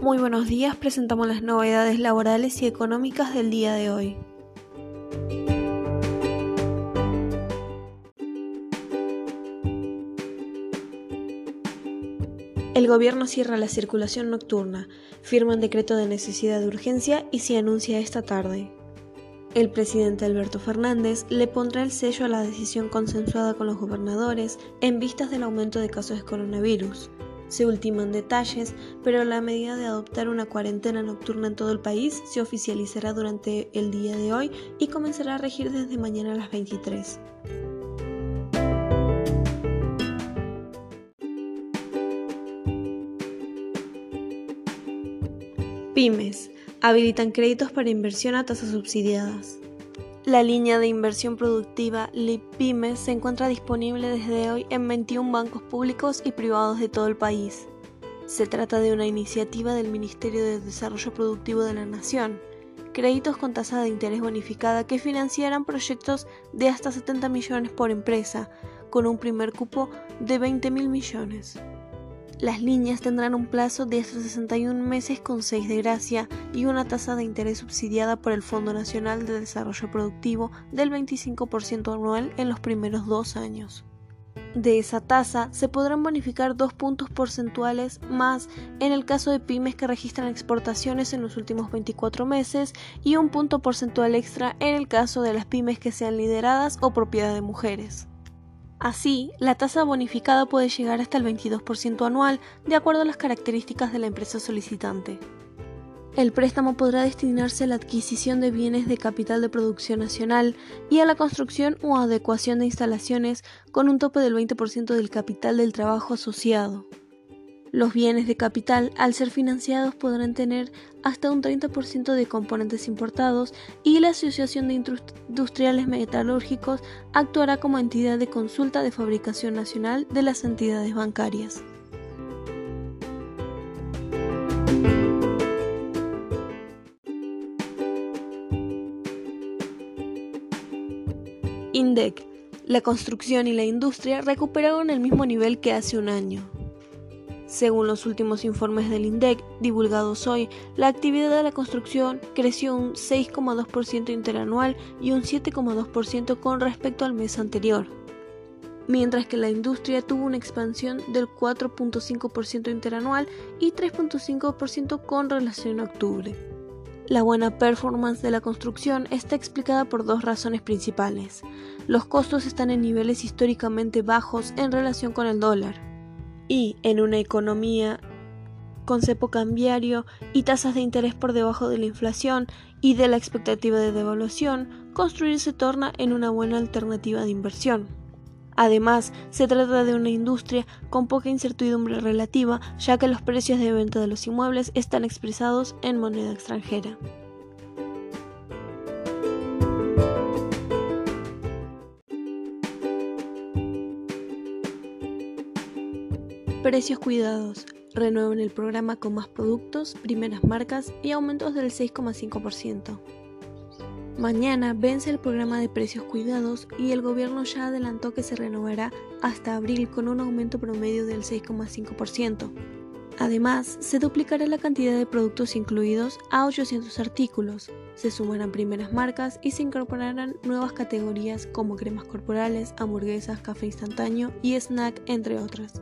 Muy buenos días, presentamos las novedades laborales y económicas del día de hoy. El gobierno cierra la circulación nocturna, firma un decreto de necesidad de urgencia y se anuncia esta tarde. El presidente Alberto Fernández le pondrá el sello a la decisión consensuada con los gobernadores en vistas del aumento de casos de coronavirus. Se ultiman detalles, pero la medida de adoptar una cuarentena nocturna en todo el país se oficializará durante el día de hoy y comenzará a regir desde mañana a las 23. Pymes habilitan créditos para inversión a tasas subsidiadas. La línea de inversión productiva LIPYME se encuentra disponible desde hoy en 21 bancos públicos y privados de todo el país. Se trata de una iniciativa del Ministerio de Desarrollo Productivo de la Nación, créditos con tasa de interés bonificada que financiarán proyectos de hasta 70 millones por empresa, con un primer cupo de 20 mil millones. Las líneas tendrán un plazo de hasta 61 meses con 6 de gracia y una tasa de interés subsidiada por el Fondo Nacional de Desarrollo Productivo del 25% anual en los primeros dos años. De esa tasa se podrán bonificar dos puntos porcentuales más en el caso de pymes que registran exportaciones en los últimos 24 meses y un punto porcentual extra en el caso de las pymes que sean lideradas o propiedad de mujeres. Así, la tasa bonificada puede llegar hasta el 22% anual, de acuerdo a las características de la empresa solicitante. El préstamo podrá destinarse a la adquisición de bienes de capital de producción nacional y a la construcción o adecuación de instalaciones con un tope del 20% del capital del trabajo asociado. Los bienes de capital, al ser financiados, podrán tener hasta un 30% de componentes importados y la Asociación de Industriales Metalúrgicos actuará como entidad de consulta de fabricación nacional de las entidades bancarias. INDEC. La construcción y la industria recuperaron el mismo nivel que hace un año. Según los últimos informes del INDEC divulgados hoy, la actividad de la construcción creció un 6,2% interanual y un 7,2% con respecto al mes anterior, mientras que la industria tuvo una expansión del 4,5% interanual y 3,5% con relación a octubre. La buena performance de la construcción está explicada por dos razones principales. Los costos están en niveles históricamente bajos en relación con el dólar y en una economía con cepo cambiario y tasas de interés por debajo de la inflación y de la expectativa de devaluación, construir se torna en una buena alternativa de inversión. Además, se trata de una industria con poca incertidumbre relativa, ya que los precios de venta de los inmuebles están expresados en moneda extranjera. Precios cuidados. Renuevan el programa con más productos, primeras marcas y aumentos del 6,5%. Mañana vence el programa de precios cuidados y el gobierno ya adelantó que se renovará hasta abril con un aumento promedio del 6,5%. Además, se duplicará la cantidad de productos incluidos a 800 artículos, se sumarán primeras marcas y se incorporarán nuevas categorías como cremas corporales, hamburguesas, café instantáneo y snack, entre otras.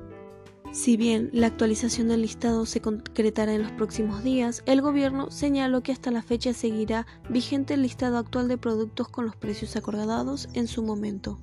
Si bien la actualización del listado se concretará en los próximos días, el gobierno señaló que hasta la fecha seguirá vigente el listado actual de productos con los precios acordados en su momento.